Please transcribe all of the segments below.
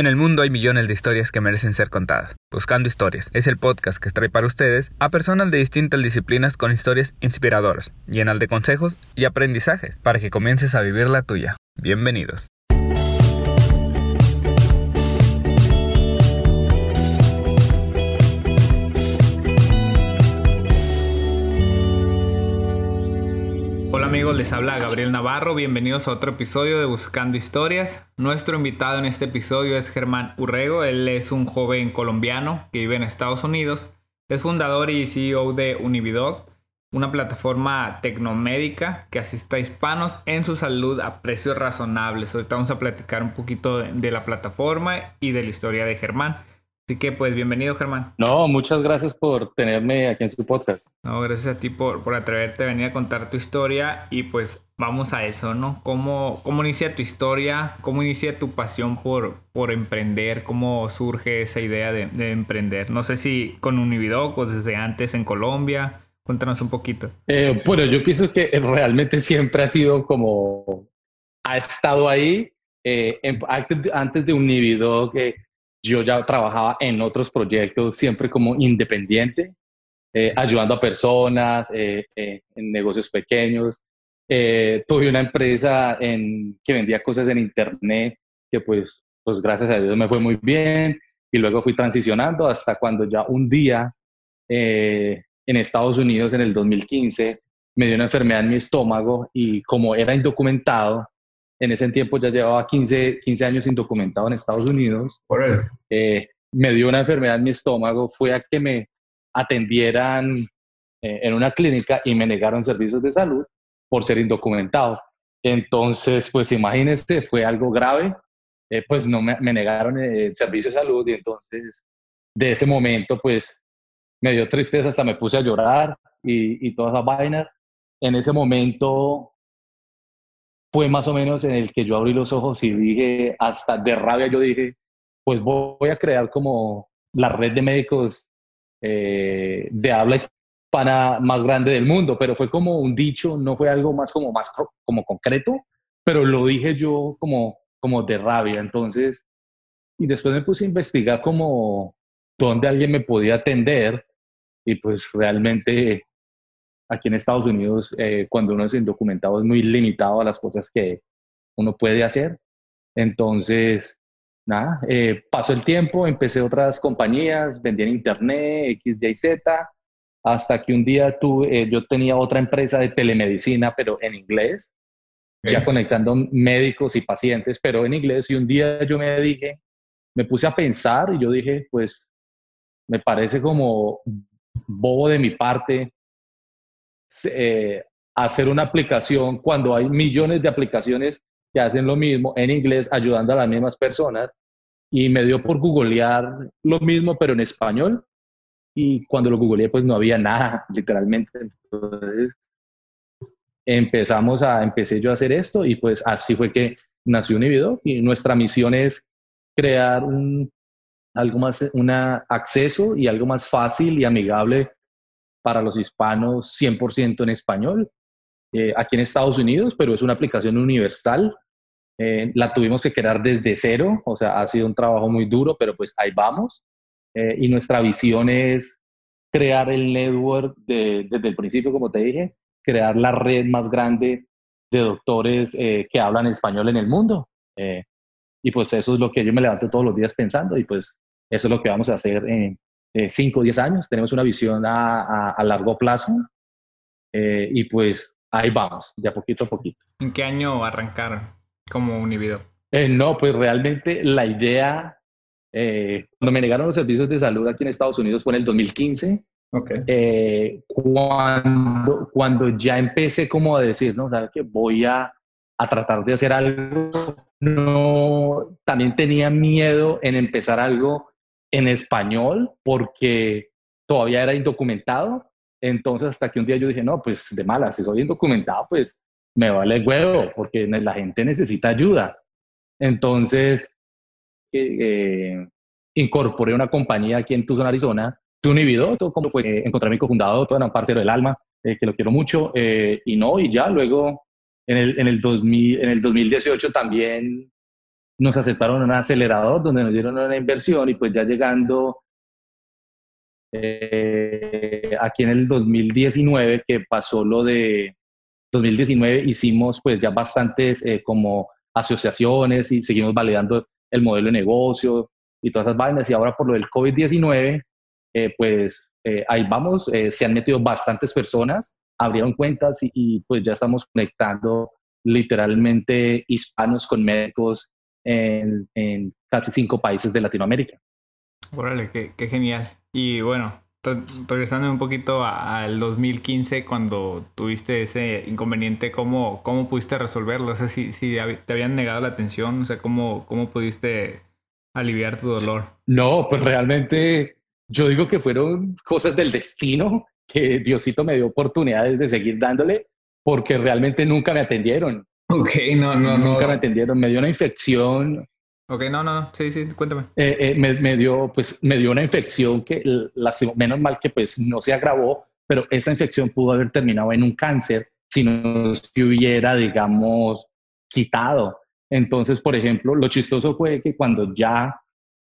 En el mundo hay millones de historias que merecen ser contadas. Buscando Historias es el podcast que trae para ustedes a personas de distintas disciplinas con historias inspiradoras, llenas de consejos y aprendizajes para que comiences a vivir la tuya. Bienvenidos. Amigos, les habla Gabriel Navarro, bienvenidos a otro episodio de Buscando Historias. Nuestro invitado en este episodio es Germán Urrego, él es un joven colombiano que vive en Estados Unidos, es fundador y CEO de Unividoc, una plataforma tecnomédica que asista a hispanos en su salud a precios razonables. Ahorita vamos a platicar un poquito de, la plataforma y de la historia de Germán. Así que pues bienvenido Germán. No, muchas gracias por tenerme aquí en su podcast. No, gracias a ti por, por atreverte a venir a contar tu historia y pues vamos a eso, ¿no? ¿Cómo, cómo inicia tu historia? ¿Cómo inicia tu pasión por, por emprender? ¿Cómo surge esa idea de, de emprender? No sé si con Unividoc o desde antes en Colombia. Cuéntanos un poquito. Eh, bueno, yo pienso que realmente siempre ha sido como, ha estado ahí. Eh, antes, antes de Unividoc, yo ya trabajaba en otros proyectos, siempre como independiente, eh, ayudando a personas eh, eh, en negocios pequeños. tuve una empresa en, que vendía cosas en internet que pues, pues gracias a Dios me fue muy bien y luego fui transicionando hasta cuando ya un día en Estados Unidos en el 2015 me dio una enfermedad en mi estómago y como era indocumentado, en ese tiempo ya llevaba 15, 15 años indocumentado en Estados Unidos. Eh, me dio una enfermedad en mi estómago, fue a que me atendieran eh, en una clínica y me negaron servicios de salud por ser indocumentado. Entonces, pues imagínense, fue algo grave, eh, pues no me, negaron el servicio de salud y entonces de ese momento, pues me dio tristeza, hasta me puse a llorar y, y todas esas vainas. En ese momento fue más o menos en el que yo abrí los ojos y dije, hasta de rabia yo dije, pues voy a crear como la red de médicos eh, de habla hispana más grande del mundo, pero fue como un dicho, no fue algo más como más como concreto, pero lo dije yo como, como de rabia. Entonces, y después me puse a investigar como dónde alguien me podía atender y pues realmente aquí en Estados Unidos, eh, cuando uno es indocumentado, es muy limitado a las cosas que uno puede hacer. Entonces, nada, eh, pasó el tiempo, empecé otras compañías, vendía en internet, X, Y, Z, hasta que un día tuve, eh, yo tenía otra empresa de telemedicina, pero en inglés, ya conectando médicos y pacientes, pero en inglés. Y un día yo me dije, me puse a pensar y yo dije, pues, me parece como bobo de mi parte eh, hacer una aplicación cuando hay millones de aplicaciones que hacen lo mismo en inglés, ayudando a las mismas personas. Y me dio por googlear lo mismo, pero en español. Y cuando lo googleé, pues no había nada, literalmente. Entonces, empezamos a, empecé yo a hacer esto y pues así fue que nació Univido y nuestra misión es crear algo más, un acceso y algo más fácil y amigable para los hispanos 100% en español, eh, aquí en Estados Unidos, pero es una aplicación universal. Eh, la tuvimos que crear desde cero, o sea, ha sido un trabajo muy duro, pero pues ahí vamos. Eh, y nuestra visión es crear el network desde el principio, como te dije, crear la red más grande de doctores que hablan español en el mundo. y pues eso es lo que yo me levanto todos los días pensando y pues eso es lo que vamos a hacer en, 5 o 10 años, tenemos una visión a, a, largo plazo eh, y pues ahí vamos, de a poquito a poquito. ¿En qué año arrancaron como Univido? Eh, no, pues realmente la idea, eh, cuando me negaron los servicios de salud aquí en Estados Unidos fue en el 2015. Okay. Eh, cuando, cuando ya empecé como a decir, no, sabes que voy a, a tratar de hacer algo, no, también tenía miedo en empezar algo en español porque todavía era indocumentado. Entonces, hasta que un día yo dije, no, pues de mala, si soy indocumentado, pues me vale huevo, porque la gente necesita ayuda. Entonces, eh, eh, incorporé una compañía aquí en Tucson, Arizona, Univido, todo como fue eh, encontrar a mi cofundador, todo era un parcero del alma, que lo quiero mucho, y no, y ya luego en el, en el, 2000, en el 2018 también nos aceptaron un acelerador donde nos dieron una inversión y pues ya llegando eh, aquí en el 2019 que pasó lo de 2019 hicimos pues ya bastantes eh, como asociaciones y seguimos validando el modelo de negocio y todas esas vainas. Y ahora por lo del COVID-19 eh, pues ahí vamos, se han metido bastantes personas, abrieron cuentas y, pues ya estamos conectando literalmente hispanos con médicos en, en casi cinco países de Latinoamérica. Órale, qué, qué genial. Y bueno, regresando un poquito al 2015, cuando tuviste ese inconveniente, ¿cómo, cómo pudiste resolverlo? O sea, si, si te habían negado la atención, o sea, ¿cómo, ¿cómo pudiste aliviar tu dolor? No, pues realmente yo digo que fueron cosas del destino, que Diosito me dio oportunidades de seguir dándole, porque realmente nunca me atendieron. Ok, no, no, no. Nunca me atendieron. Me dio una infección. Ok, no, no, no. Sí, sí, cuéntame. Eh, eh, me, dio, pues, me dio una infección que, la, menos mal que pues no se agravó, pero esa infección pudo haber terminado en un cáncer si no se hubiera, digamos, quitado. Entonces, por ejemplo, lo chistoso fue que cuando ya,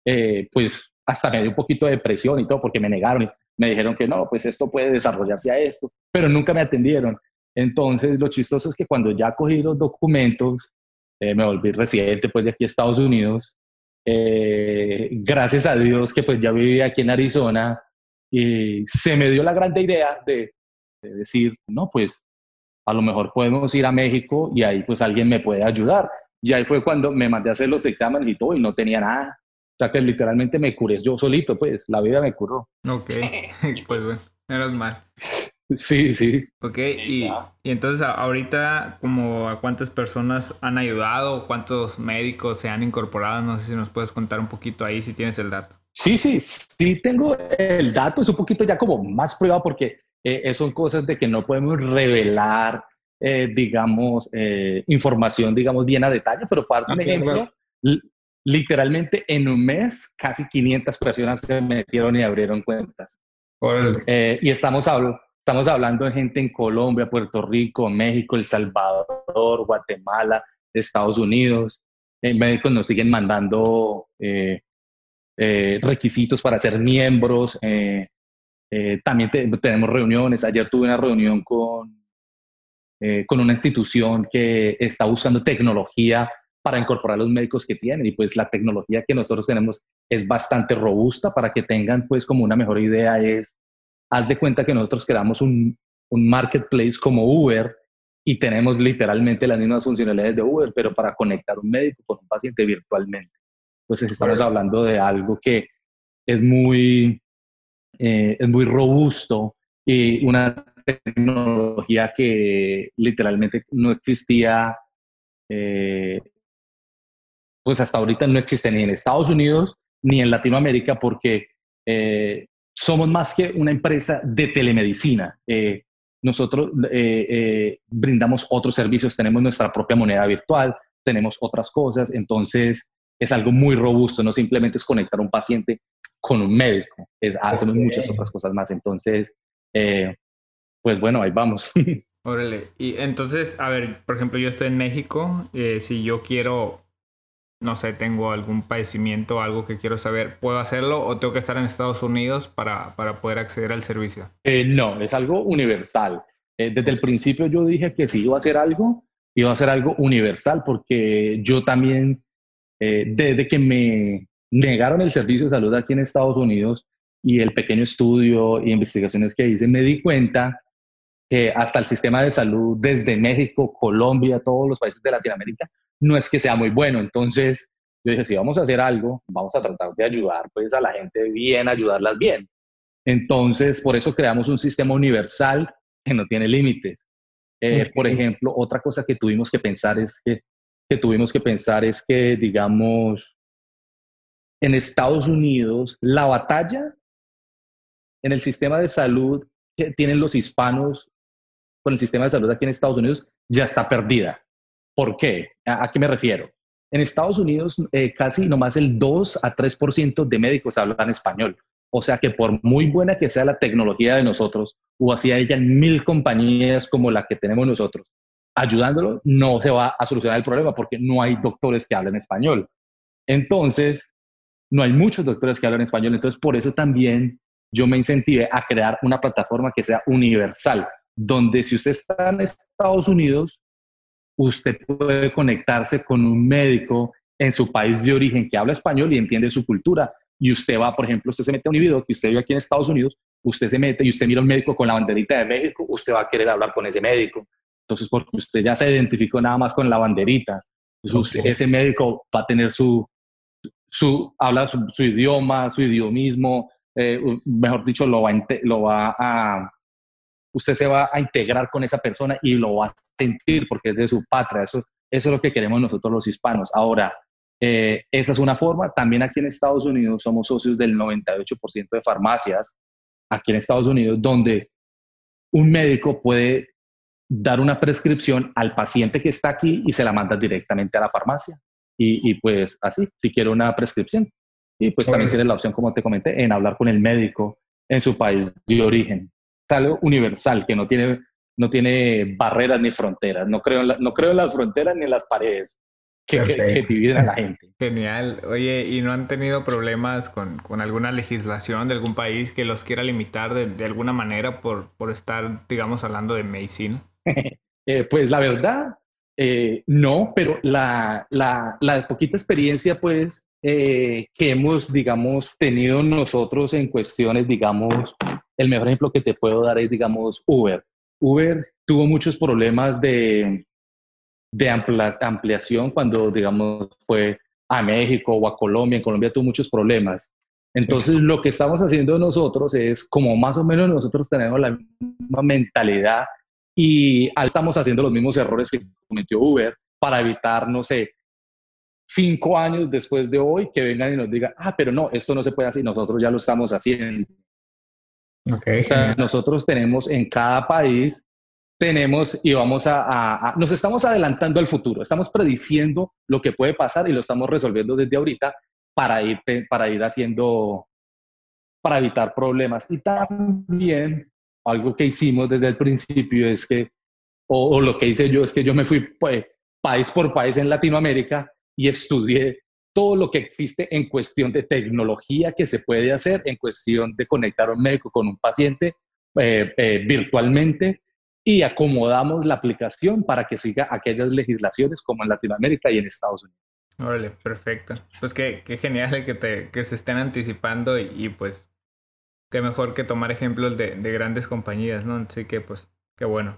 eh, pues, hasta me dio un poquito de depresión y todo, porque me negaron y me dijeron que no, pues esto puede desarrollarse a esto, pero nunca me atendieron. Entonces, lo chistoso es que cuando ya cogí los documentos, eh, me volví residente pues de aquí a Estados Unidos. Eh, gracias a Dios que pues ya vivía aquí en Arizona y se me dio la grande idea de, decir, no, pues a lo mejor podemos ir a México y ahí pues alguien me puede ayudar. Y ahí fue cuando me mandé a hacer los exámenes y todo y no tenía nada. O sea que literalmente me curé yo solito, pues la vida me curó. Ok, pues bueno, menos mal. Sí, sí. Ok, y, y, entonces ahorita, como a cuántas personas han ayudado, cuántos médicos se han incorporado, no sé si nos puedes contar un poquito ahí si tienes el dato. Sí, sí, sí tengo el dato, es un poquito ya como más privado porque eh, son cosas de que no podemos revelar, eh, digamos, eh, información, digamos, bien a detalle, pero para un ejemplo, literalmente en un mes casi 500 personas se metieron y abrieron cuentas. y estamos hablando Estamos hablando de gente en Colombia, Puerto Rico, México, El Salvador, Guatemala, Estados Unidos. En médicos nos siguen mandando eh, eh, requisitos para ser miembros. Eh, también tenemos reuniones. Ayer tuve una reunión con, con una institución que está usando tecnología para incorporar los médicos que tienen y pues la tecnología que nosotros tenemos es bastante robusta para que tengan pues como una mejor idea es haz de cuenta que nosotros creamos un, un marketplace como Uber y tenemos literalmente las mismas funcionalidades de Uber, pero para conectar un médico con un paciente virtualmente. Entonces estamos hablando de algo que es muy, eh, es muy robusto y una tecnología que literalmente no existía, eh, pues hasta ahorita no existe ni en Estados Unidos ni en Latinoamérica porque eh, somos más que una empresa de telemedicina. Eh, nosotros eh, eh, brindamos otros servicios, tenemos nuestra propia moneda virtual, tenemos otras cosas, entonces es algo muy robusto, no simplemente es conectar a un paciente con un médico, hacemos muchas otras cosas más, entonces, pues bueno, ahí vamos. Órale, y entonces, a ver, por ejemplo, yo estoy en México, si yo quiero no sé, tengo algún padecimiento, algo que quiero saber, ¿puedo hacerlo o tengo que estar en Estados Unidos para, para poder acceder al servicio? Eh, no, es algo universal. Eh, desde el principio yo dije que si iba a hacer algo, iba a hacer algo universal porque yo también, eh, desde que me negaron el servicio de salud aquí en Estados Unidos y el pequeño estudio y investigaciones que hice, me di cuenta que hasta el sistema de salud desde México, Colombia, todos los países de Latinoamérica, no es que sea muy bueno. Entonces, yo dije, si vamos a hacer algo, vamos a tratar de ayudar pues a la gente bien, ayudarlas bien. Entonces, por eso creamos un sistema universal que no tiene límites. Eh, por ejemplo, otra cosa que tuvimos que pensar es que, que tuvimos que pensar es que, digamos, en Estados Unidos, la batalla en el sistema de salud que tienen los hispanos con el sistema de salud aquí en Estados Unidos ya está perdida. ¿Por qué? ¿A, qué me refiero? En Estados Unidos eh, casi nomás el 2 a 3% de médicos hablan español. O sea que por muy buena que sea la tecnología de nosotros, o así hayan mil compañías como la que tenemos nosotros, ayudándolo no se va a solucionar el problema porque no hay doctores que hablen español. Entonces, no hay muchos doctores que hablan español, entonces por eso también yo me incentivé a crear una plataforma que sea universal, donde si usted está en Estados Unidos, usted puede conectarse con un médico en su país de origen que habla español y entiende su cultura. Y usted va, por ejemplo, usted se mete a un video que usted vive aquí en Estados Unidos, usted se mete y usted mira al médico con la banderita de México, usted va a querer hablar con ese médico. Entonces, porque usted ya se identificó nada más con la banderita. ese médico va a tener su, su habla su, idioma, su idiomismo, eh, mejor dicho, lo va, a, lo va a, usted se va a integrar con esa persona y lo va a sentir porque es de su patria. Eso, eso es lo que queremos nosotros los hispanos. Ahora, eh, esa es una forma. También aquí en Estados Unidos somos socios del 98% de farmacias, aquí en Estados Unidos, donde un médico puede dar una prescripción al paciente que está aquí y se la manda directamente a la farmacia. Y, pues así, si quiere una prescripción. Y pues también tiene la opción, como te comenté, en hablar con el médico en su país de origen. Algo universal, que no tiene, no tiene barreras ni fronteras. No creo, no creo en las fronteras ni en las paredes que, dividen a la gente. Genial. Oye, ¿y no han tenido problemas con, con alguna legislación de algún país que los quiera limitar de, de alguna manera por, por, estar, digamos, hablando de medicina? eh, pues la verdad, eh, no, pero la, la, la, poquita experiencia, pues, eh, que hemos, digamos, tenido nosotros en cuestiones, digamos, el mejor ejemplo que te puedo dar es, digamos, Uber. Uber tuvo muchos problemas de, de ampliación cuando, digamos, fue a México o a Colombia. En Colombia tuvo muchos problemas. Entonces, lo que estamos haciendo nosotros es, como más o menos nosotros tenemos la misma mentalidad y estamos haciendo los mismos errores que cometió Uber para evitar, no sé, cinco años después de hoy que vengan y nos digan, ah, pero no, esto no se puede hacer, nosotros ya lo estamos haciendo. Okay. O sea, nosotros tenemos en cada país tenemos y vamos a, nos estamos adelantando al futuro, estamos prediciendo lo que puede pasar y lo estamos resolviendo desde ahorita para ir, para ir haciendo, para evitar problemas. Y también algo que hicimos desde el principio es que, o, lo que hice yo es que yo me fui pues, país por país en Latinoamérica y estudié todo lo que existe en cuestión de tecnología que se puede hacer, en cuestión de conectar a un médico con un paciente eh, eh, virtualmente, y acomodamos la aplicación para que siga aquellas legislaciones como en Latinoamérica y en Estados Unidos. Órale, perfecto. Pues qué, qué genial que, te, que se estén anticipando y, pues qué mejor que tomar ejemplos de, de, grandes compañías, ¿no? Así que pues qué bueno.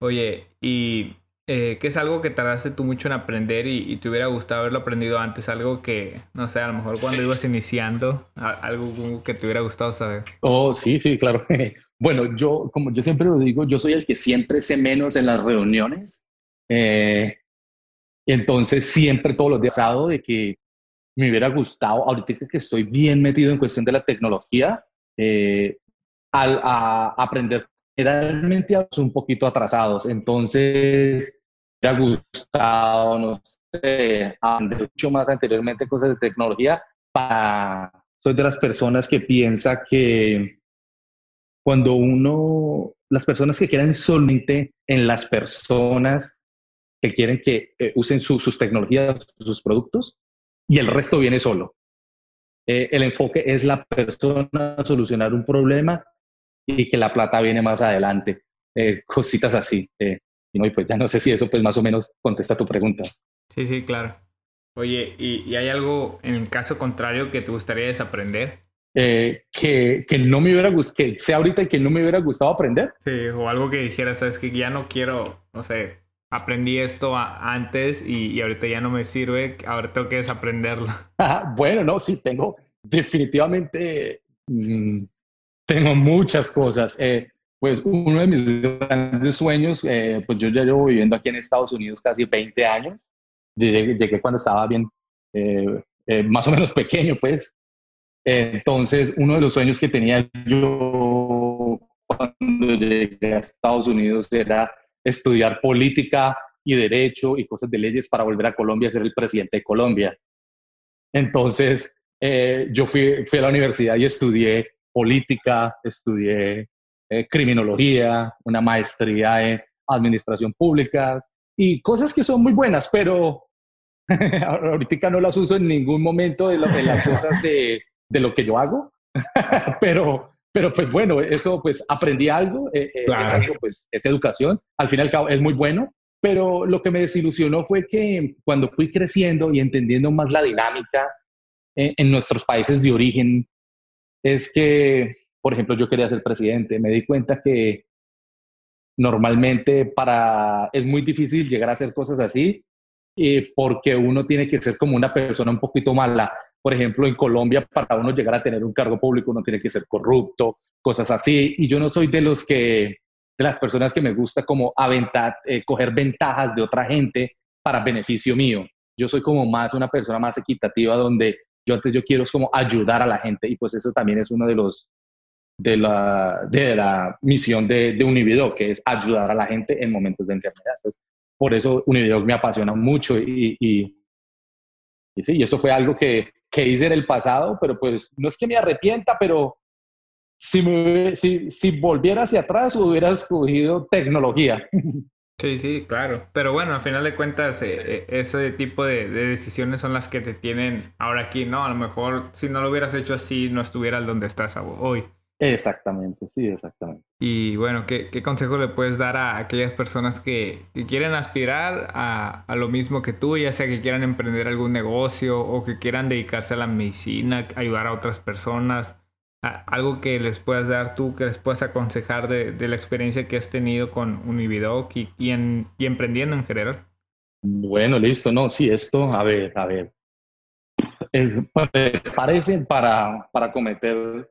Oye, ¿y eh, qué es algo que tardaste tú mucho en aprender y, te hubiera gustado haberlo aprendido antes? Algo que, no sé, a lo mejor cuando ibas iniciando, algo que te hubiera gustado saber. Oh, sí, sí, claro. Bueno, yo, como yo siempre lo digo, yo soy el que siempre sé menos en las reuniones. Eh, entonces, siempre todos los días he de que me hubiera gustado, ahorita que estoy bien metido en cuestión de la tecnología, eh, al a aprender realmente un poquito atrasados. Entonces, hubiera gustado, no sé, aprender mucho más anteriormente cosas de tecnología. Para, soy de las personas que piensa que cuando uno, las personas que quieren solamente en las personas que quieren que eh, usen sus tecnologías, sus productos, y el resto viene solo. Eh, el enfoque es la persona solucionar un problema y que la plata viene más adelante. Eh, cositas así. Y pues ya no sé si eso pues más o menos contesta tu pregunta. Sí, sí, claro. Oye, ¿y, ¿y hay algo en el caso contrario que te gustaría desaprender? Eh, que, que, no me hubiera gustado, que sea ahorita y que no me hubiera gustado aprender. Sí, o algo que dijera, sabes que ya no quiero, no sé, aprendí esto antes y, ahorita ya no me sirve, ahora tengo que desaprenderlo. bueno, no, sí, tengo definitivamente, mm, tengo muchas cosas. Eh, pues uno de mis grandes sueños, eh, pues yo ya llevo viviendo aquí en Estados Unidos casi 20 años. Llegué, llegué cuando estaba bien, más o menos pequeño, pues, entonces, uno de los sueños que tenía yo cuando llegué a Estados Unidos era estudiar política y derecho y cosas de leyes para volver a Colombia a ser el presidente de Colombia. Entonces, eh, yo fui, fui, a la universidad y estudié política, estudié eh, criminología, una maestría en administración pública y cosas que son muy buenas, pero ahorita no las uso en ningún momento de, las cosas de, de, lo que yo hago, pero, pero pues bueno, eso pues aprendí algo, eh, eh, es algo, pues es educación, al final es muy bueno, pero lo que me desilusionó fue que cuando fui creciendo y entendiendo más la dinámica en, en nuestros países de origen, es que, por ejemplo, yo quería ser presidente, me di cuenta que normalmente para, es muy difícil llegar a hacer cosas así eh, porque uno tiene que ser como una persona un poquito mala. Por ejemplo, en Colombia, para uno llegar a tener un cargo público, uno tiene que ser corrupto, cosas así. Y yo no soy de los que, de las personas que me gusta como aventar, eh, coger ventajas de otra gente para beneficio mío. Yo soy como más una persona más equitativa donde yo antes yo quiero es como ayudar a la gente y pues eso también es uno de los de la, de la misión de, de Univido, que es ayudar a la gente en momentos de enfermedad. por eso Univido me apasiona mucho y, y, y, sí, eso fue algo que, que hice en el pasado, pero pues no es que me arrepienta, pero si, me, si, si volviera hacia atrás hubiera escogido tecnología. Sí, sí, claro. Pero bueno, al final de cuentas, eh, eh, ese tipo de, decisiones son las que te tienen ahora aquí, ¿no? A lo mejor si no lo hubieras hecho así, no estuvieras donde estás hoy. Exactamente, sí, exactamente. Y bueno, ¿qué, qué consejo le puedes dar a aquellas personas que, que quieren aspirar a, a, lo mismo que tú, ya sea que quieran emprender algún negocio o que quieran dedicarse a la medicina, ayudar a otras personas? algo que les puedas dar tú, que les puedas aconsejar de, de la experiencia que has tenido con Unividoc y, y, en, y emprendiendo en general. Bueno, listo, no, sí, esto, a ver, a ver. parece para, para cometer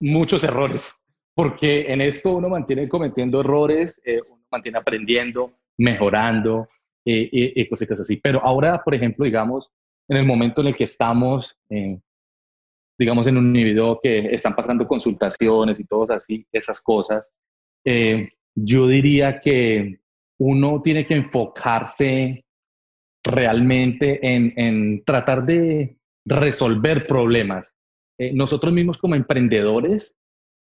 muchos errores, porque en esto uno mantiene cometiendo errores, eh, uno mantiene aprendiendo, mejorando eh, y, cositas así. Pero ahora, por ejemplo, digamos, en el momento en el que estamos, eh, digamos, en un individuo que están pasando consultaciones y todas así, esas cosas, eh, yo diría que uno tiene que enfocarse realmente en, en tratar de resolver problemas. Eh, nosotros mismos como emprendedores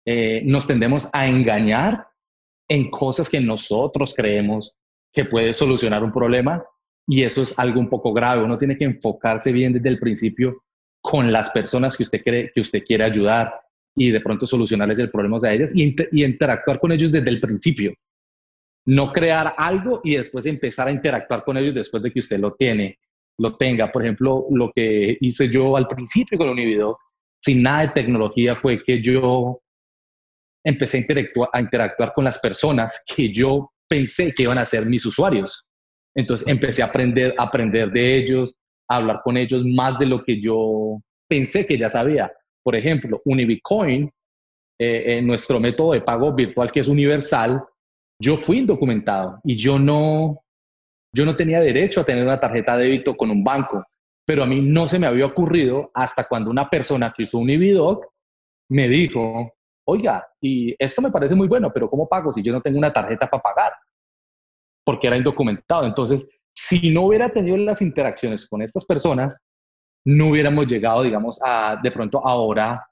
eh, nos tendemos a engañar en cosas que nosotros creemos que puede solucionar un problema y eso es algo un poco grave. Uno tiene que enfocarse bien desde el principio con las personas que usted cree que usted quiere ayudar y de pronto solucionarles el problema a ellas y, interactuar con ellos desde el principio. No crear algo y después empezar a interactuar con ellos después de que usted lo tiene, lo tenga. Por ejemplo, lo que hice yo al principio con Univido, sin nada de tecnología, fue que yo empecé a interactuar, a con las personas que yo pensé que iban a ser mis usuarios. Entonces empecé a aprender, a aprender de ellos, hablar con ellos más de lo que yo pensé que ya sabía. Por ejemplo, Unibicoin, eh, nuestro método de pago virtual que es universal, yo fui indocumentado y yo no, yo no tenía derecho a tener una tarjeta de débito con un banco, pero a mí no se me había ocurrido hasta cuando una persona que usó Unividoc me dijo, oiga, y esto me parece muy bueno, pero ¿cómo pago si yo no tengo una tarjeta para pagar? Porque era indocumentado. Entonces, si no hubiera tenido las interacciones con estas personas, no hubiéramos llegado, digamos, a de pronto ahora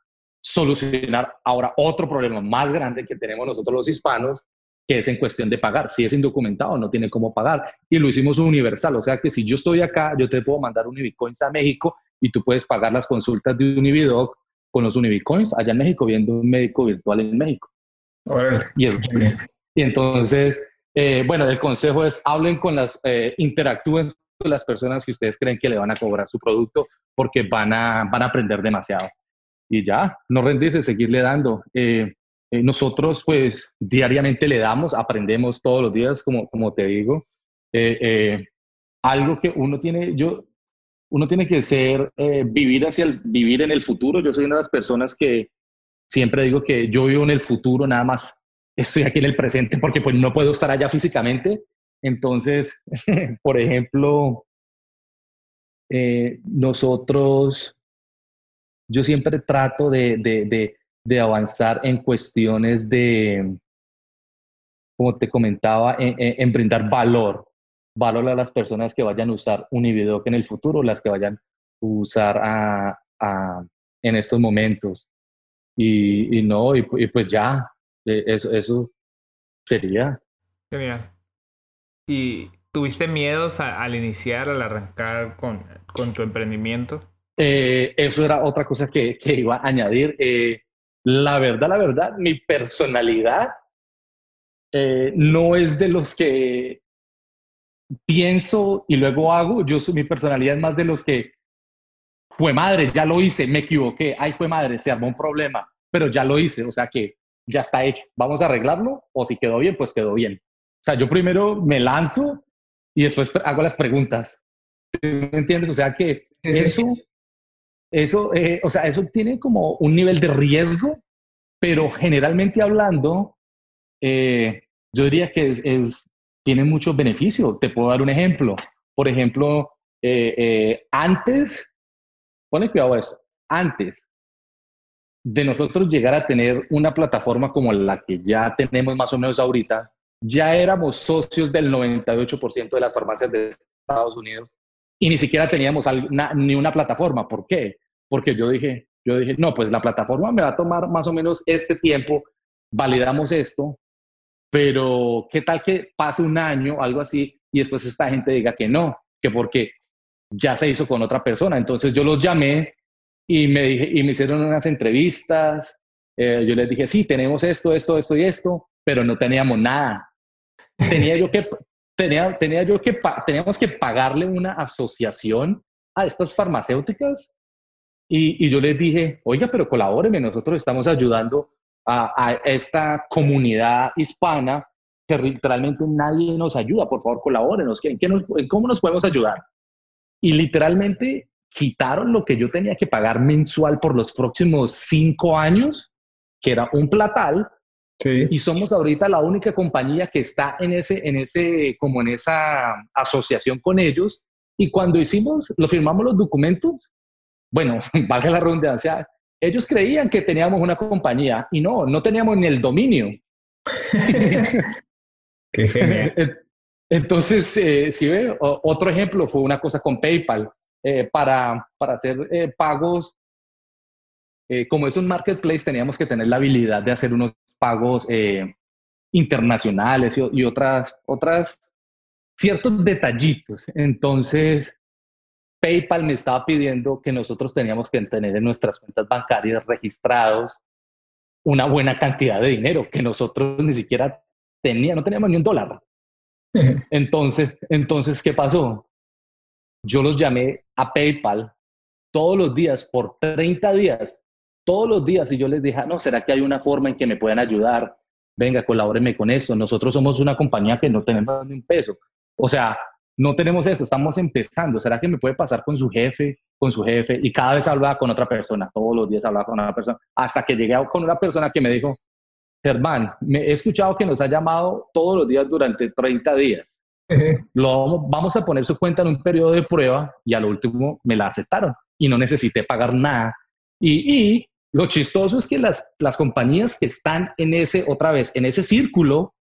solucionar ahora otro problema más grande que tenemos nosotros los hispanos, que es en cuestión de pagar. Si es indocumentado, no tiene cómo pagar. Y lo hicimos universal, o sea que si yo estoy acá, yo te puedo mandar Unibicoins a México y tú puedes pagar las consultas de Unividoc con los Unibicoins allá en México, viendo un médico virtual en México. Y, y entonces, eh, bueno, el consejo es hablen con las, eh, interactúen con las personas que ustedes creen que le van a cobrar su producto porque van a, van a aprender demasiado. Y ya, no rendirse, seguirle dando. Eh, nosotros pues diariamente le damos, aprendemos todos los días, como, como te digo. algo que uno tiene, yo, uno tiene que ser, vivir hacia el, vivir en el futuro. Yo soy una de las personas que siempre digo que yo vivo en el futuro nada más estoy aquí en el presente porque pues no puedo estar allá físicamente. Entonces, por ejemplo, eh, nosotros, yo siempre trato de, avanzar en cuestiones de, como te comentaba, en, brindar valor, valor a las personas que vayan a usar Unividoc en el futuro, las que vayan a usar a, a, en estos momentos. Y, y no, y, y pues ya, eso, eso sería. Genial. Y ¿Tuviste miedos al iniciar, al arrancar con, con tu emprendimiento? Eh, eso era otra cosa que, que iba a añadir. Eh, la verdad, la verdad, mi personalidad eh, no es de los que pienso y luego hago. Yo mi personalidad es más de los que, fue madre, ya lo hice, me equivoqué, ay, fue madre, se armó un problema, pero ya lo hice, o sea que ya está hecho. Vamos a arreglarlo o si quedó bien, pues quedó bien. O sea, yo primero me lanzo y después hago las preguntas. ¿Me entiendes? O sea que eso, eso, eh, o sea, eso tiene como un nivel de riesgo, pero generalmente hablando, eh, yo diría que es, tiene mucho beneficio. Te puedo dar un ejemplo. Por ejemplo, eh, antes, pone cuidado a eso, antes de nosotros llegar a tener una plataforma como la que ya tenemos más o menos ahorita, ya éramos socios del 98% de las farmacias de Estados Unidos y ni siquiera teníamos ni una plataforma. ¿Por qué? Porque yo dije, yo dije, no, pues la plataforma me va a tomar más o menos este tiempo, validamos esto, pero ¿qué tal que pase un año, algo así, y después esta gente diga que no, que porque ya se hizo con otra persona? Entonces yo los llamé y me, dije, y me hicieron unas entrevistas, eh, yo les dije, sí, tenemos esto, esto, esto y esto, pero no teníamos nada tenía yo que, tenía, tenía yo que, teníamos que pagarle una asociación a estas farmacéuticas y, y yo les dije, oiga, pero colabórenme, nosotros estamos ayudando a, a, esta comunidad hispana que literalmente nadie nos ayuda, por favor, colabórenos, ¿en, qué nos, ¿cómo nos podemos ayudar? Y literalmente quitaron lo que yo tenía que pagar mensual por los próximos cinco años, que era un platal, y somos ahorita la única compañía que está en ese, en ese, como en esa asociación con ellos. Y cuando hicimos, lo firmamos los documentos, bueno, valga la redundancia, ellos creían que teníamos una compañía y no, no teníamos ni el dominio. Qué genial. Entonces, eh, si ve, otro ejemplo fue una cosa con PayPal eh, para, para hacer eh, pagos. como es un marketplace, teníamos que tener la habilidad de hacer unos pagos eh, internacionales y, otras, otras, ciertos detallitos. Entonces, PayPal me estaba pidiendo que nosotros teníamos que tener en nuestras cuentas bancarias registrados una buena cantidad de dinero que nosotros ni siquiera teníamos, no teníamos ni un dólar. Entonces, entonces, ¿qué pasó? Yo los llamé a PayPal todos los días por 30 días todos los días y yo les dije, ah, no, ¿será que hay una forma en que me puedan ayudar? Venga, colabóreme con eso. Nosotros somos una compañía que no tenemos ni un peso. O sea, no tenemos eso, estamos empezando. ¿Será que me puede pasar con su jefe, con su jefe? Y cada vez hablaba con otra persona, todos los días hablaba con una persona, hasta que llegué con una persona que me dijo, Germán, me he escuchado que nos ha llamado todos los días durante 30 días. Lo vamos a poner su cuenta en un periodo de prueba y al último me la aceptaron y no necesité pagar nada. Y, y lo chistoso es que las, las compañías que están en ese, otra vez, en ese círculo,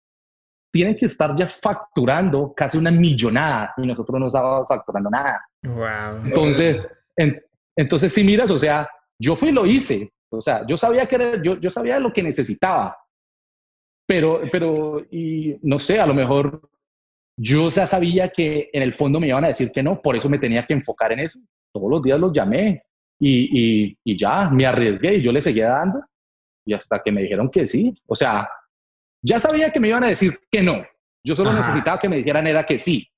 tienen que estar ya facturando casi una millonada y nosotros no estábamos facturando nada. Wow. Entonces, entonces si miras, o sea, yo fui y lo hice. O sea, yo sabía que era, yo, yo sabía lo que necesitaba. Pero, pero, y no sé, a lo mejor yo ya sabía que en el fondo me iban a decir que no, por eso me tenía que enfocar en eso. Todos los días los llamé y, y, ya me arriesgué y yo le seguía dando y hasta que me dijeron que sí. O sea, ya sabía que me iban a decir que no. Yo solo necesitaba que me dijeran era que sí.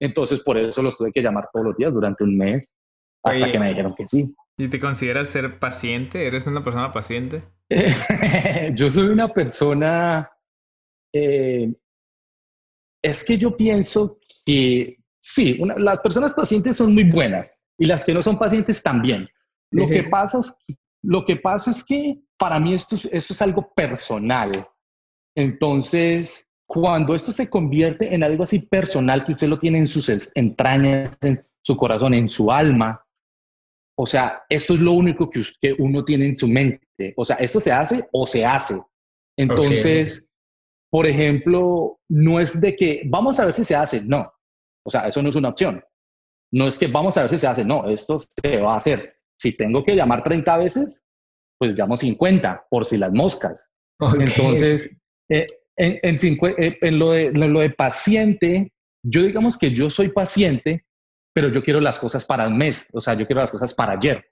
Entonces, por eso los tuve que llamar todos los días durante un mes hasta que me dijeron que sí. ¿Y te consideras ser paciente? ¿Eres una persona paciente? yo soy una persona... Eh, es que yo pienso que sí, las personas pacientes son muy buenas y las que no son pacientes también. Lo, que Pasa es, lo que pasa es que para mí esto, esto es algo personal. Entonces, cuando esto se convierte en algo así personal, que usted lo tiene en sus entrañas, en su corazón, en su alma, o sea, esto es lo único que, que uno tiene en su mente. O sea, esto se hace o se hace. Entonces, por ejemplo, no es de que vamos a ver si se hace, no. O sea, eso no es una opción. No es que vamos a ver si se hace, no, esto se va a hacer. Si tengo que llamar 30 veces, pues llamo 50 por si las moscas. Entonces, eh, en, en, eh, en, lo de, lo de paciente, yo digamos que yo soy paciente, pero yo quiero las cosas para un mes, o sea, yo quiero las cosas para ayer.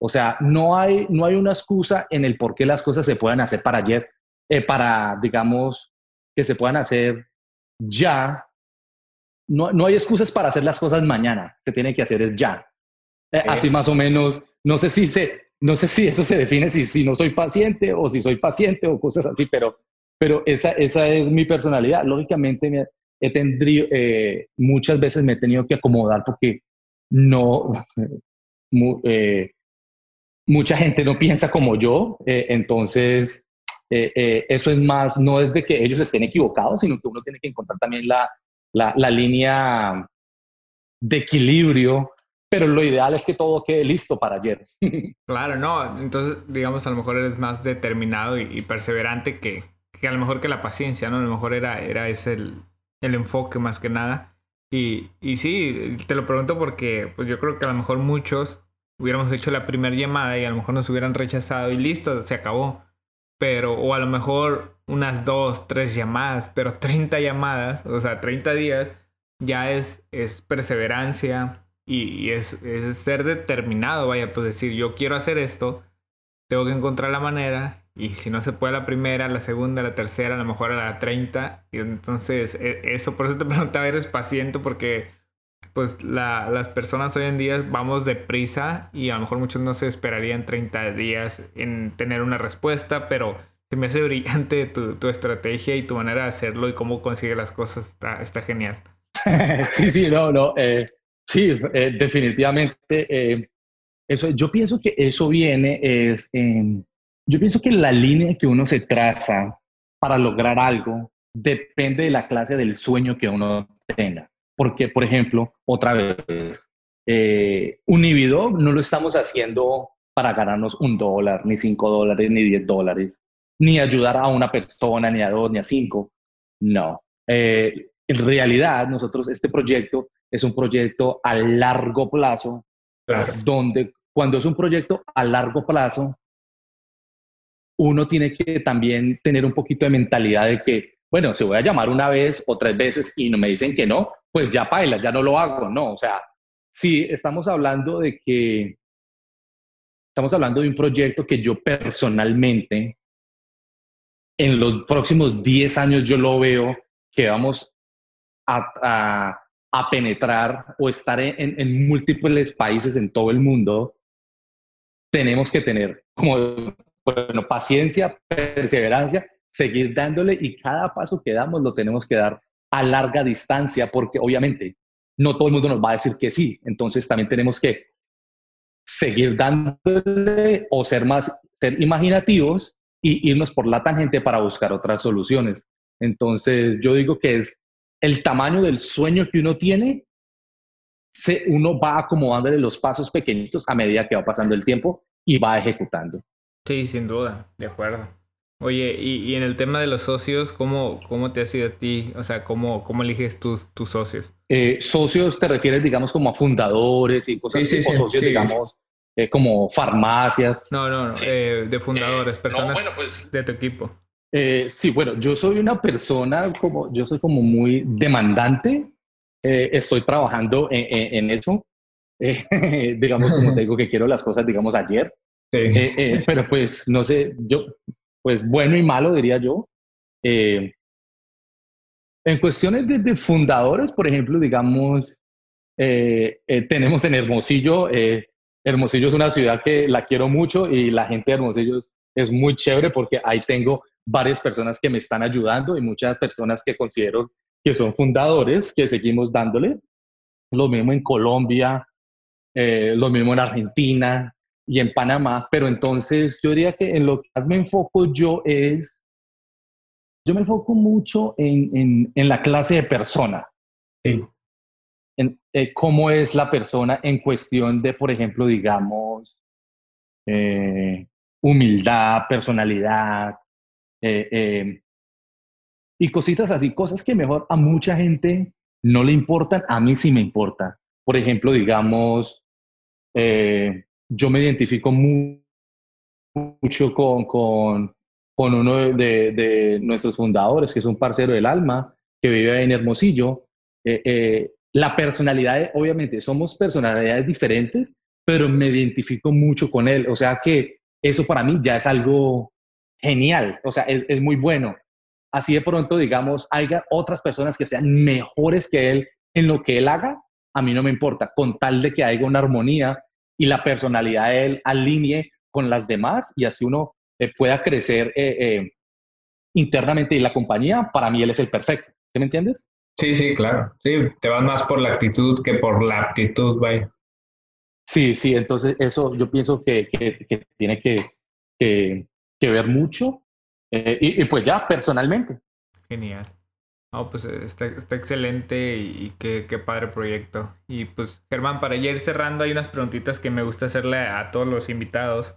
O sea, no hay, no hay una excusa en el por qué las cosas se puedan hacer para ayer, eh, para, digamos, que se puedan hacer ya. No, no hay excusas para hacer las cosas mañana, se tiene que hacer es ya. Eh, así más o menos, no sé si se, no sé si eso se define si, si no soy paciente o si soy paciente o cosas así, pero, pero esa, esa es mi personalidad. Lógicamente, he tendrido, eh, muchas veces me he tenido que acomodar porque no, eh, mucha gente no piensa como yo, eh, entonces eso es más, no es de que ellos estén equivocados, sino que uno tiene que encontrar también la, la línea de equilibrio pero lo ideal es que todo quede listo para ayer. claro, no, entonces digamos a lo mejor eres más determinado y, perseverante que, que, a lo mejor que la paciencia, ¿no? A lo mejor era, era ese el, el enfoque más que nada. Y, y sí, te lo pregunto porque pues yo creo que a lo mejor muchos hubiéramos hecho la primera llamada y a lo mejor nos hubieran rechazado y listo, se acabó. Pero, o a lo mejor unas dos, tres llamadas, pero 30 llamadas, o sea, 30 días, ya es, es perseverancia, y, es, es, ser determinado, vaya, pues decir, yo quiero hacer esto, tengo que encontrar la manera, y si no se puede la primera, la segunda, la tercera, a lo mejor a la treinta, y entonces e, eso, por eso te preguntaba, eres paciente, porque pues la, las personas hoy en día vamos deprisa y a lo mejor muchos no se esperarían 30 días en tener una respuesta, pero se me hace brillante tu, tu estrategia y tu manera de hacerlo y cómo consigue las cosas, está, está genial. sí, sí, no, no. Eh, Sí, eh, definitivamente. Eh, eso, yo pienso que eso viene, es, yo pienso que la línea que uno se traza para lograr algo depende de la clase del sueño que uno tenga. Porque, por ejemplo, otra vez, eh, Univido no lo estamos haciendo para ganarnos un dólar, ni cinco dólares, ni diez dólares, ni ayudar a una persona, ni a dos, ni a cinco. No. en realidad, nosotros, este proyecto es un proyecto a largo plazo, donde cuando es un proyecto a largo plazo, uno tiene que también tener un poquito de mentalidad de que, bueno, se voy a llamar una vez o tres veces y no me dicen que no, pues ya paila, ya no lo hago, no, o sea, si estamos hablando de que, estamos hablando de un proyecto que yo personalmente, en los próximos 10 años yo lo veo que vamos a a penetrar o estar en, múltiples países en todo el mundo, tenemos que tener como bueno, paciencia, perseverancia, seguir dándole y cada paso que damos lo tenemos que dar a larga distancia porque obviamente no todo el mundo nos va a decir que sí, entonces también tenemos que seguir dándole o ser más, ser imaginativos y irnos por la tangente para buscar otras soluciones. Entonces yo digo que es el tamaño del sueño que uno tiene, se, uno va acomodándole los pasos pequeñitos a medida que va pasando el tiempo y va ejecutando. Sí, sin duda, de acuerdo. Oye, y, en el tema de los socios, ¿cómo, cómo te ha sido a ti? O sea, ¿cómo, cómo eliges tus, tus socios? Eh, socios te refieres, digamos, como a fundadores y cosas así, o socios, digamos, eh, como farmacias. No, no, no, eh, de fundadores, personas pues de tu equipo. Sí, bueno, yo soy una persona como, yo soy como muy demandante. Estoy trabajando en, eso. Digamos, como te digo, que quiero las cosas, digamos, ayer. Pero pues, no sé, yo, pues bueno y malo, diría yo. en cuestiones de, fundadores, por ejemplo, digamos, tenemos en Hermosillo, Hermosillo es una ciudad que la quiero mucho y la gente de Hermosillo es muy chévere porque ahí tengo varias personas que me están ayudando y muchas personas que considero que son fundadores, que seguimos dándole. Lo mismo en Colombia, eh, lo mismo en Argentina y en Panamá. Pero entonces yo diría que en lo que más me enfoco yo es, yo me enfoco mucho en, en, la clase de persona. En, eh, cómo es la persona en cuestión de, por ejemplo, digamos, eh, humildad, personalidad, eh, y cositas así, cosas que mejor a mucha gente no le importan, a mí sí me importa. Por ejemplo, digamos, eh, yo me identifico mucho con, con, con uno de, nuestros fundadores, que es un parcero del alma, que vive en Hermosillo, eh, eh, la personalidad, obviamente, somos personalidades diferentes, pero me identifico mucho con él. O sea que eso para mí ya es algo genial, o sea, es, muy bueno. Así de pronto, digamos, haya otras personas que sean mejores que él en lo que él haga, a mí no me importa, con tal de que haya una armonía y la personalidad de él alinee con las demás y así uno eh, pueda crecer eh, eh, internamente y la compañía, para mí él es el perfecto. ¿Sí me entiendes? Sí, sí, claro. Sí, te vas más por la actitud que por la aptitud, vaya. Sí, sí, entonces eso yo pienso que, tiene que, que, ver mucho y, pues ya personalmente. Genial. No, pues está, está excelente y, qué, qué, padre proyecto. Y pues Germán, para ir cerrando hay unas preguntitas que me gusta hacerle a todos los invitados.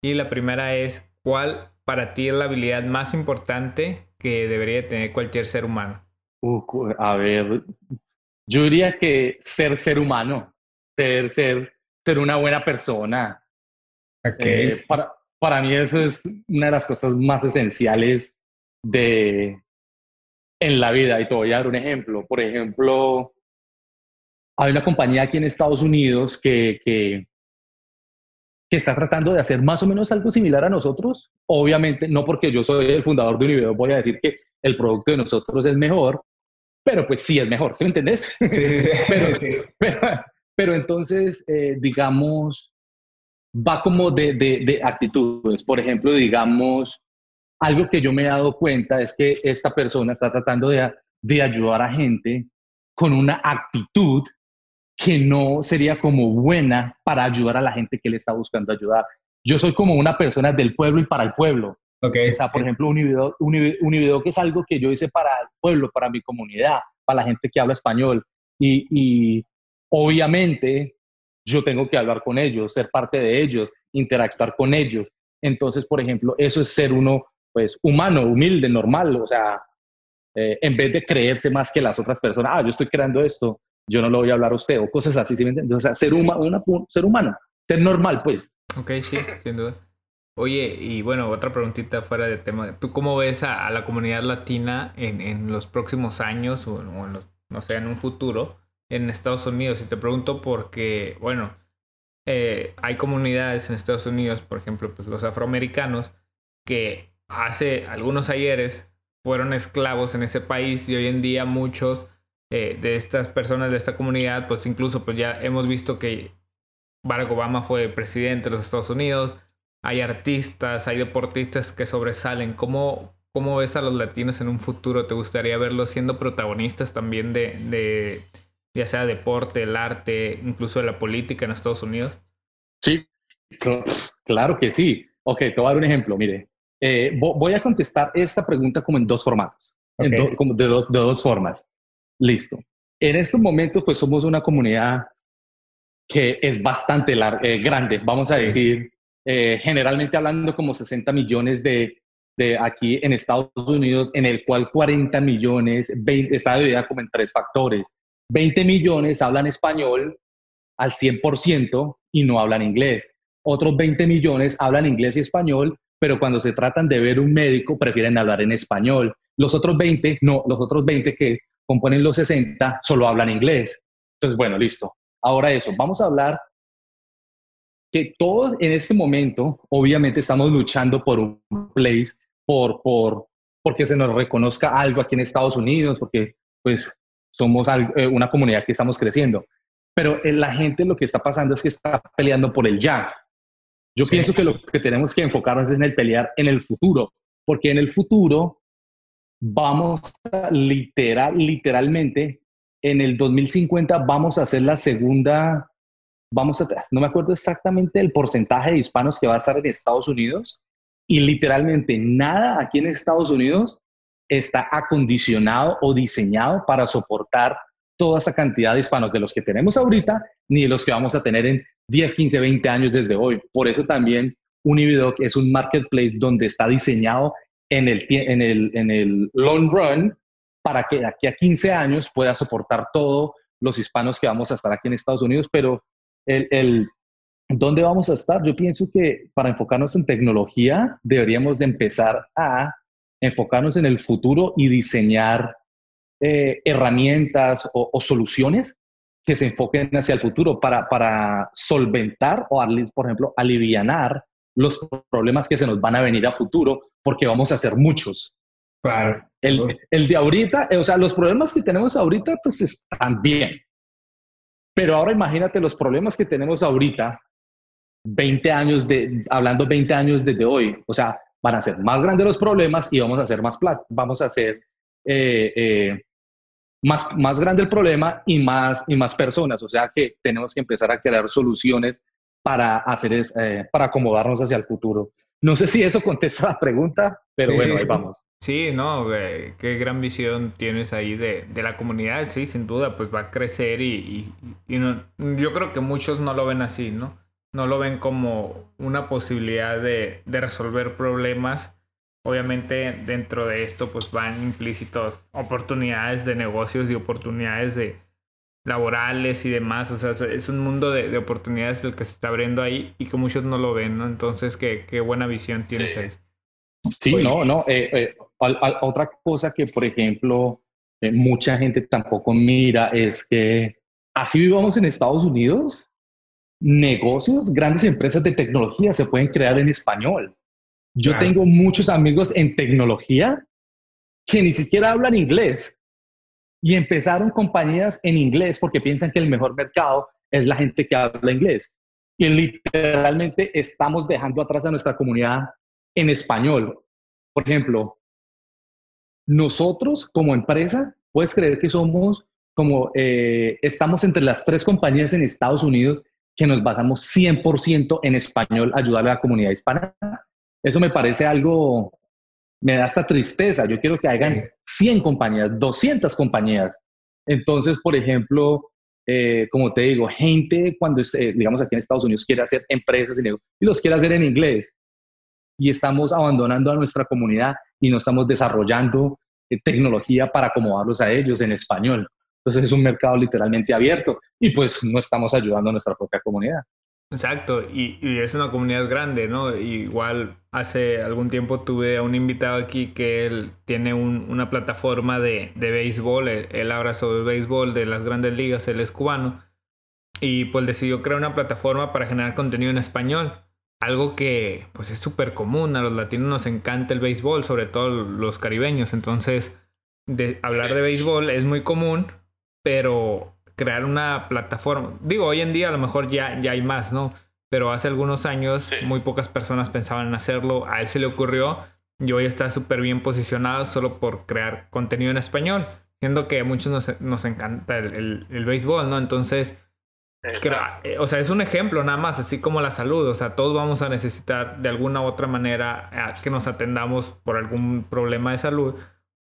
Y la primera es, ¿cuál para ti es la habilidad más importante que debería tener cualquier ser humano? a ver, yo diría que ser ser humano, ser, ser, ser una buena persona. Eh, para, para mí eso es una de las cosas más esenciales de, en la vida. Y te voy a dar un ejemplo. Por ejemplo, hay una compañía aquí en Estados Unidos que, que, que está tratando de hacer más o menos algo similar a nosotros. Obviamente, no porque yo soy el fundador de Univedo voy a decir que el producto de nosotros es mejor, pero pues sí es mejor, ¿sí me entendés? pero, entonces, eh, digamos, va como de, de, actitudes. Por ejemplo, digamos, algo que yo me he dado cuenta es que esta persona está tratando de, de ayudar a gente con una actitud que no sería como buena para ayudar a la gente que le está buscando ayudar. Yo soy como una persona del pueblo y para el pueblo. Okay. O sea, por ejemplo, un video, un, video que es algo que yo hice para el pueblo, para mi comunidad, para la gente que habla español. Y, y obviamente yo tengo que hablar con ellos, ser parte de ellos, interactuar con ellos. Entonces, por ejemplo, eso es ser uno, pues, humano, humilde, normal. O sea, eh, en vez de creerse más que las otras personas, ah, yo estoy creando esto, yo no lo voy a hablar a usted, o cosas así, ¿sí me entiendes? O sea, ser, una, ser humano, ser normal, pues. Ok, sí, sin duda. Oye, y bueno, otra preguntita fuera de tema. ¿Tú cómo ves a, la comunidad latina en, en, los próximos años o, en los, no sé, en un futuro en Estados Unidos? Y te pregunto porque, bueno, eh, hay comunidades en Estados Unidos, por ejemplo, pues los afroamericanos, que hace algunos ayeres fueron esclavos en ese país y hoy en día muchos eh, de estas personas de esta comunidad, pues incluso pues ya hemos visto que Barack Obama fue presidente de los Estados Unidos, hay artistas, hay deportistas que sobresalen. ¿Cómo, cómo ves a los latinos en un futuro? ¿Te gustaría verlos siendo protagonistas también de, de ya sea deporte, el arte, incluso de la política en Estados Unidos? Sí, claro que sí. Ok, te voy a dar un ejemplo. Mire, eh, voy a contestar esta pregunta como en dos formatos, como de, de dos formas. Listo. En estos momentos, pues somos una comunidad que es bastante eh, grande, vamos a decir, eh, generalmente hablando como 60 millones de, de, aquí en Estados Unidos, en el cual 40 millones 20, está dividida como en tres factores. 20 millones hablan español al 100% y no hablan inglés. Otros 20 millones hablan inglés y español, pero cuando se tratan de ver un médico prefieren hablar en español. Los otros 20, no, los otros 20 que componen los 60 solo hablan inglés. Entonces, bueno, listo. Ahora eso, vamos a hablar que todos en este momento, obviamente estamos luchando por un place, por, por, porque se nos reconozca algo aquí en Estados Unidos, porque pues somos eh, una comunidad que estamos creciendo. Pero eh, la gente lo que está pasando es que está peleando por el ya. Yo pienso que lo que tenemos que enfocarnos es en el pelear en el futuro, porque en el futuro vamos a literal, literalmente, en el 2050 vamos a hacer la segunda, vamos a, no me acuerdo exactamente el porcentaje de hispanos que va a estar en Estados Unidos y literalmente nada aquí en Estados Unidos está acondicionado o diseñado para soportar toda esa cantidad de hispanos de los que tenemos ahorita ni de los que vamos a tener en 10, 15, 20 años desde hoy. Por eso también Unividoc es un marketplace donde está diseñado en el, en el, en el long run para que aquí a 15 años pueda soportar todos los hispanos que vamos a estar aquí en Estados Unidos, pero el, el, ¿dónde vamos a estar? Yo pienso que para enfocarnos en tecnología deberíamos de empezar a enfocarnos en el futuro y diseñar eh, herramientas o, soluciones que se enfoquen hacia el futuro para, para solventar o, por ejemplo, alivianar los problemas que se nos van a venir a futuro, porque vamos a hacer muchos. Claro. El, el de ahorita, eh, o sea, los problemas que tenemos ahorita, pues están bien. Pero ahora imagínate los problemas que tenemos ahorita, 20 años de, hablando 20 años desde hoy. O sea, van a ser más grandes los problemas y vamos a hacer más plata. Vamos a hacer eh, eh, más, más grande el problema y más, y más personas. O sea que tenemos que empezar a crear soluciones para, hacer, para acomodarnos hacia el futuro. No sé si eso contesta la pregunta, pero bueno, ahí vamos. Sí, no, qué gran visión tienes ahí de, de, la comunidad, sí, sin duda, pues va a crecer y, y, no, yo creo que muchos no lo ven así, ¿no? No lo ven como una posibilidad de, de resolver problemas. Obviamente dentro de esto pues van implícitos oportunidades de negocios y oportunidades de, laborales y demás. O sea, es un mundo de, oportunidades el que se está abriendo ahí y que muchos no lo ven, ¿no? Entonces, qué, qué buena visión tienes ahí. Sí, no, no. Eh, eh, otra cosa que, por ejemplo, eh, mucha gente tampoco mira es que así vivamos en Estados Unidos, negocios, grandes empresas de tecnología se pueden crear en español. Yo tengo muchos amigos en tecnología que ni siquiera hablan inglés, y empezaron compañías en inglés porque piensan que el mejor mercado es la gente que habla inglés. Y literalmente estamos dejando atrás a nuestra comunidad en español. Por ejemplo, nosotros como empresa, puedes creer que somos como, eh, estamos entre las tres compañías en Estados Unidos que nos basamos 100% en español, ayudar a la comunidad hispana. Eso me parece algo me da esta tristeza. Yo quiero que hagan 100 compañías, 200 compañías. Entonces, por ejemplo, eh, como te digo, gente cuando, digamos, aquí en Estados Unidos quiere hacer empresas y, y los quiere hacer en inglés. Y estamos abandonando a nuestra comunidad y no estamos desarrollando eh, tecnología para acomodarlos a ellos en español. Entonces es un mercado literalmente abierto y pues no estamos ayudando a nuestra propia comunidad. Exacto, y, es una comunidad grande, ¿no? igual hace algún tiempo tuve a un invitado aquí que él tiene una plataforma de, de béisbol, él, habla sobre béisbol de las grandes ligas, él es cubano, y pues decidió crear una plataforma para generar contenido en español, algo que pues es súper común, a los latinos nos encanta el béisbol, sobre todo los caribeños, entonces de hablar de béisbol es muy común, pero crear una plataforma. Digo, hoy en día a lo mejor ya, ya hay más, ¿no? Pero hace algunos años muy pocas personas pensaban en hacerlo. A él se le ocurrió y hoy está súper bien posicionado solo por crear contenido en español. Siendo que a muchos nos, nos encanta el, el, béisbol, ¿no? Entonces, eh, o sea, es un ejemplo nada más, así como la salud. O sea, todos vamos a necesitar de alguna u otra manera que nos atendamos por algún problema de salud.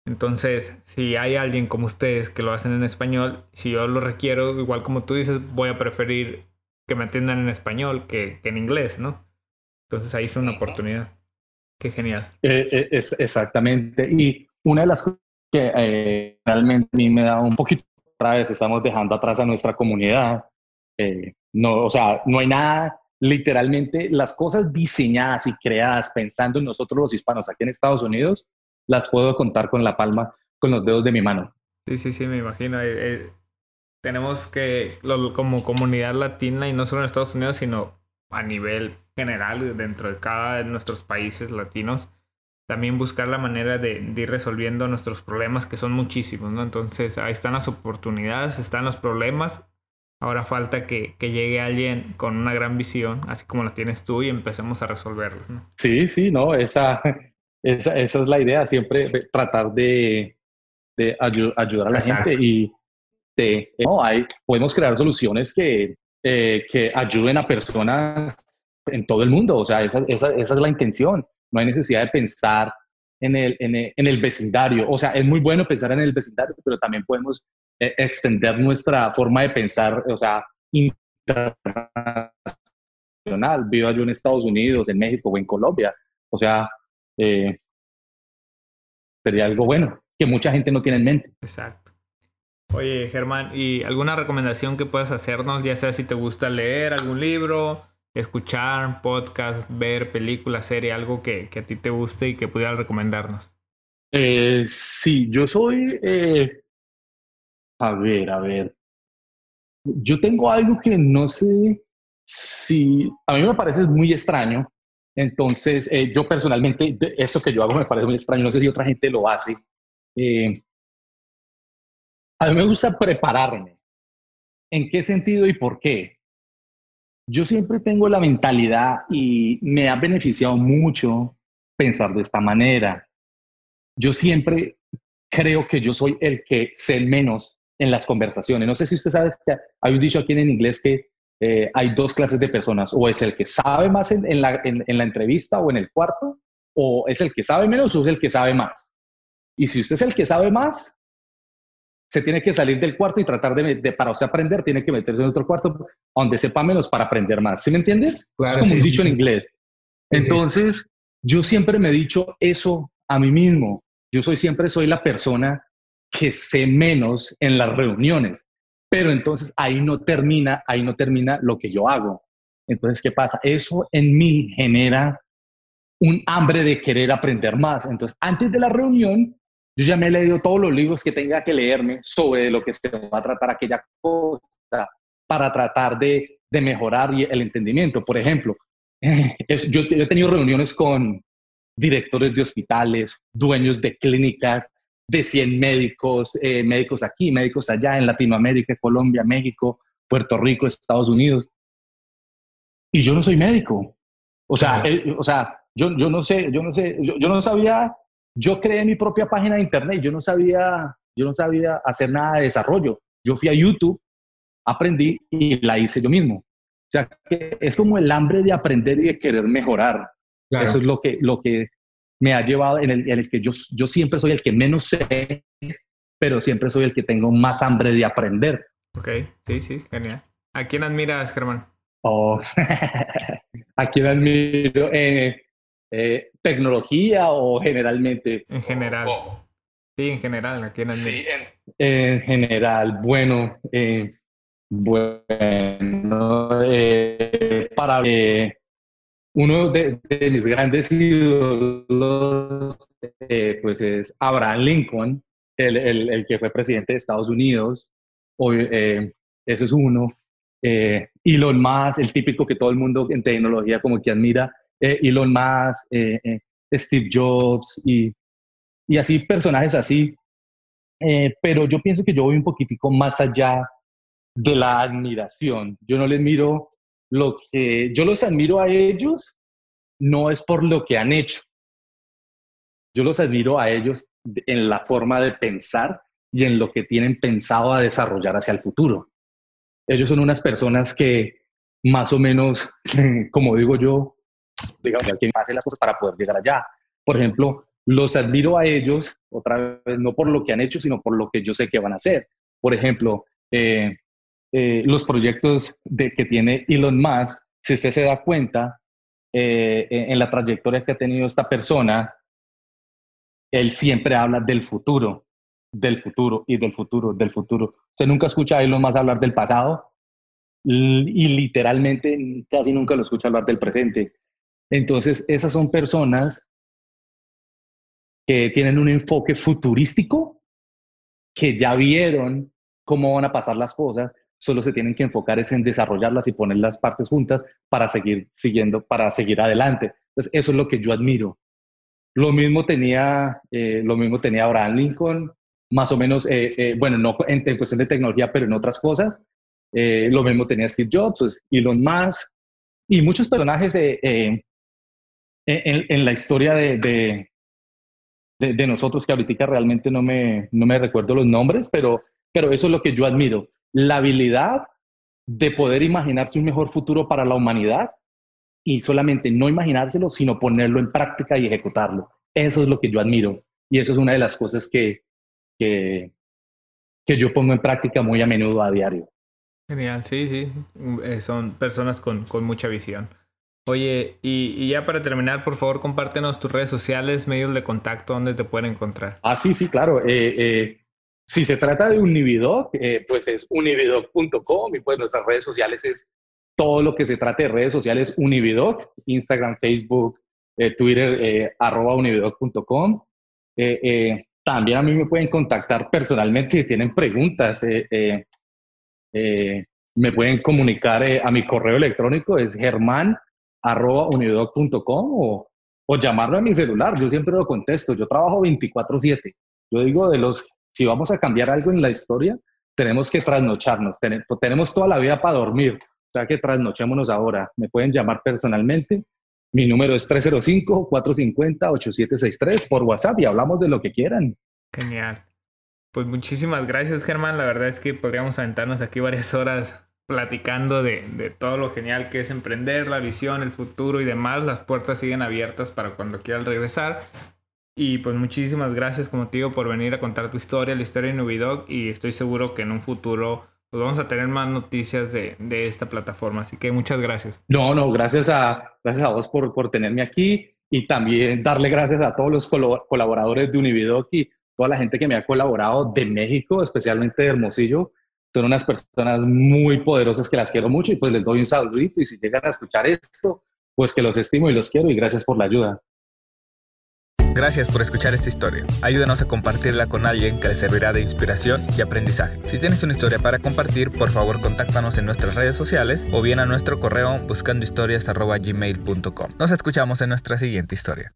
Entonces, si hay alguien como ustedes que lo hacen en español, si yo lo requiero, igual como tú dices, voy a preferir que me atiendan en español que, en inglés, ¿no? Entonces ahí es una oportunidad. Qué genial. Eh, eh, es, exactamente. Y una de las cosas que eh, realmente a mí me da un poquito otra vez, estamos dejando atrás a nuestra comunidad. no, o sea, no hay nada, literalmente las cosas diseñadas y creadas pensando en nosotros los hispanos aquí en Estados Unidos, las puedo contar con la palma, con los dedos de mi mano. Sí, sí, sí, me imagino. Eh, eh, tenemos que, como comunidad latina, y no solo en Estados Unidos, sino a nivel general, dentro de cada de nuestros países latinos, también buscar la manera de, ir resolviendo nuestros problemas, que son muchísimos, ¿no? Entonces, ahí están las oportunidades, están los problemas. Ahora falta que, que llegue alguien con una gran visión, así como la tienes tú, y empecemos a resolverlos, ¿no? Sí, sí, no, esa, esa, esa es la idea, siempre tratar de, de ayudar a la gente y de, no, hay, podemos crear soluciones que, eh, que ayuden a personas en todo el mundo. O sea, esa, esa, esa, es la intención. No hay necesidad de pensar en el, en el, en el vecindario. O sea, es muy bueno pensar en el vecindario, pero también podemos eh, extender nuestra forma de pensar, o sea, internacional. Viva yo en Estados Unidos, en México o en Colombia. O sea, eh, sería algo bueno, que mucha gente no tiene en mente. Exacto. Oye, Germán, ¿y alguna recomendación que puedas hacernos? Ya sea si te gusta leer algún libro, escuchar podcast, ver película, serie, algo que, a ti te guste y que pudieras recomendarnos. Eh, sí, yo soy, eh, A ver, a ver. Yo tengo algo que no sé si, a mí me parece muy extraño. Entonces, eh, yo personalmente, eso que yo hago me parece muy extraño. No sé si otra gente lo hace. Eh, a mí me gusta prepararme. ¿En qué sentido y por qué? Yo siempre tengo la mentalidad y me ha beneficiado mucho pensar de esta manera. Yo siempre creo que yo soy el que sé menos en las conversaciones. No sé si usted sabe que hay un dicho aquí en inglés que eh, hay dos clases de personas, o es el que sabe más en, la, entrevista o en el cuarto, o es el que sabe menos o es el que sabe más. Y si usted es el que sabe más, se tiene que salir del cuarto y tratar de, para usted aprender, tiene que meterse en otro cuarto donde sepa menos para aprender más. ¿Sí me entiendes? es como un dicho en inglés. Entonces, yo siempre me he dicho eso a mí mismo. Yo soy siempre soy la persona que sé menos en las reuniones. Pero entonces ahí no termina, ahí no termina lo que yo hago. Entonces, ¿qué pasa? Eso en mí genera un hambre de querer aprender más. Entonces, antes de la reunión, yo ya me he leído todos los libros que tenga que leerme sobre lo que se va a tratar aquella cosa para tratar de, de mejorar el entendimiento. Por ejemplo, yo, yo he tenido reuniones con directores de hospitales, dueños de clínicas, de 100 médicos, eh, médicos aquí, médicos allá, en Latinoamérica, Colombia, México, Puerto Rico, Estados Unidos. Y yo no soy médico. O sea, o sea yo, yo no sé, yo no sé, yo, yo, no sabía, yo creé mi propia página de internet, yo no sabía, yo no sabía hacer nada de desarrollo. Yo fui a YouTube, aprendí y la hice yo mismo. O sea, que es como el hambre de aprender y de querer mejorar. Eso es lo que, lo que me ha llevado en el, en el que yo, yo siempre soy el que menos sé, pero siempre soy el que tengo más hambre de aprender. Ok, sí, sí, genial. ¿A quién admiras, Germán? Oh, ¿A quién admiro? Eh, eh, ¿Tecnología o generalmente? En general. Sí, en general, ¿a quién admiras? Sí, en, general, bueno, eh, bueno, para uno de, mis grandes ídolos eh, pues es Abraham Lincoln, el, el, que fue presidente de Estados Unidos. Eh, ese es uno. Eh, Elon Musk, el típico que todo el mundo en tecnología como que admira. Elon Musk, Steve Jobs y, y así personajes así. pero yo pienso que yo voy un poquitico más allá de la admiración. Yo no les miro lo que yo los admiro a ellos no es por lo que han hecho. Yo los admiro a ellos en la forma de pensar y en lo que tienen pensado a desarrollar hacia el futuro. Ellos son unas personas que más o menos, como digo yo, digamos, quien hace las cosas para poder llegar allá. Por ejemplo, los admiro a ellos, otra vez, no por lo que han hecho, sino por lo que yo sé que van a hacer. Por ejemplo, eh, eh, los proyectos de, que tiene Elon Musk, si usted se da cuenta, eh, en la trayectoria que ha tenido esta persona, él siempre habla del futuro, del futuro y del futuro, del futuro. Usted nunca escucha a Elon Musk hablar del pasado y literalmente casi nunca lo escucha hablar del presente. Entonces, esas son personas que tienen un enfoque futurístico, que ya vieron cómo van a pasar las cosas solo se tienen que enfocar es en desarrollarlas y poner las partes juntas para seguir siguiendo, para seguir adelante. Entonces, eso es lo que yo admiro. Lo mismo tenía, eh, lo mismo tenía Abraham Lincoln, más o menos, eh, eh, bueno, no en, cuestión de tecnología, pero en otras cosas. lo mismo tenía Steve Jobs, pues, Elon Musk y muchos personajes en, en, la historia de, de, nosotros que ahorita realmente no me, no me recuerdo los nombres, pero, pero eso es lo que yo admiro la habilidad de poder imaginarse un mejor futuro para la humanidad y solamente no imaginárselo, sino ponerlo en práctica y ejecutarlo. Eso es lo que yo admiro y eso es una de las cosas que, que, yo pongo en práctica muy a menudo a diario. Genial, sí, sí. Eh, son personas con, mucha visión. Oye, y, ya para terminar, por favor, compártenos tus redes sociales, medios de contacto, donde te pueden encontrar. Ah, sí, sí, claro. Eh, eh, si se trata de Unividoc, eh, pues es unividoc.com y pues nuestras redes sociales es todo lo que se trate de redes sociales Unividoc, Instagram, Facebook, eh, Twitter, eh, arroba unividoc.com. también a mí me pueden contactar personalmente si tienen preguntas. Me pueden comunicar a mi correo electrónico, es germán.unidoc.com o, o llamarme a mi celular. Yo siempre lo contesto. Yo trabajo 24/7. Yo digo de los, si vamos a cambiar algo en la historia, tenemos que trasnocharnos. tenemos toda la vida para dormir. O sea que trasnochémonos ahora. Me pueden llamar personalmente. Mi número es 305-450-8763 por WhatsApp y hablamos de lo que quieran. Genial. Pues muchísimas gracias, Germán. La verdad es que podríamos aventarnos aquí varias horas platicando de, de, todo lo genial que es emprender, la visión, el futuro y demás. Las puertas siguen abiertas para cuando quieras regresar. Y pues muchísimas gracias, como te digo, por venir a contar tu historia, la historia de Nubidoc. Y estoy seguro que en un futuro pues vamos a tener más noticias de, de, esta plataforma. Así que muchas gracias. No, no, gracias a, gracias a vos por, por tenerme aquí y también darle gracias a todos los colaboradores de Unividoc y toda la gente que me ha colaborado de México, especialmente de Hermosillo. Son unas personas muy poderosas que las quiero mucho y pues les doy un saludito y si llegan a escuchar esto, pues que los estimo y los quiero y gracias por la ayuda. Gracias por escuchar esta historia. Ayúdenos a compartirla con alguien que le servirá de inspiración y aprendizaje. Si tienes una historia para compartir, por favor contáctanos en nuestras redes sociales o bien a nuestro correo buscandohistorias.gmail.com. Nos escuchamos en nuestra siguiente historia.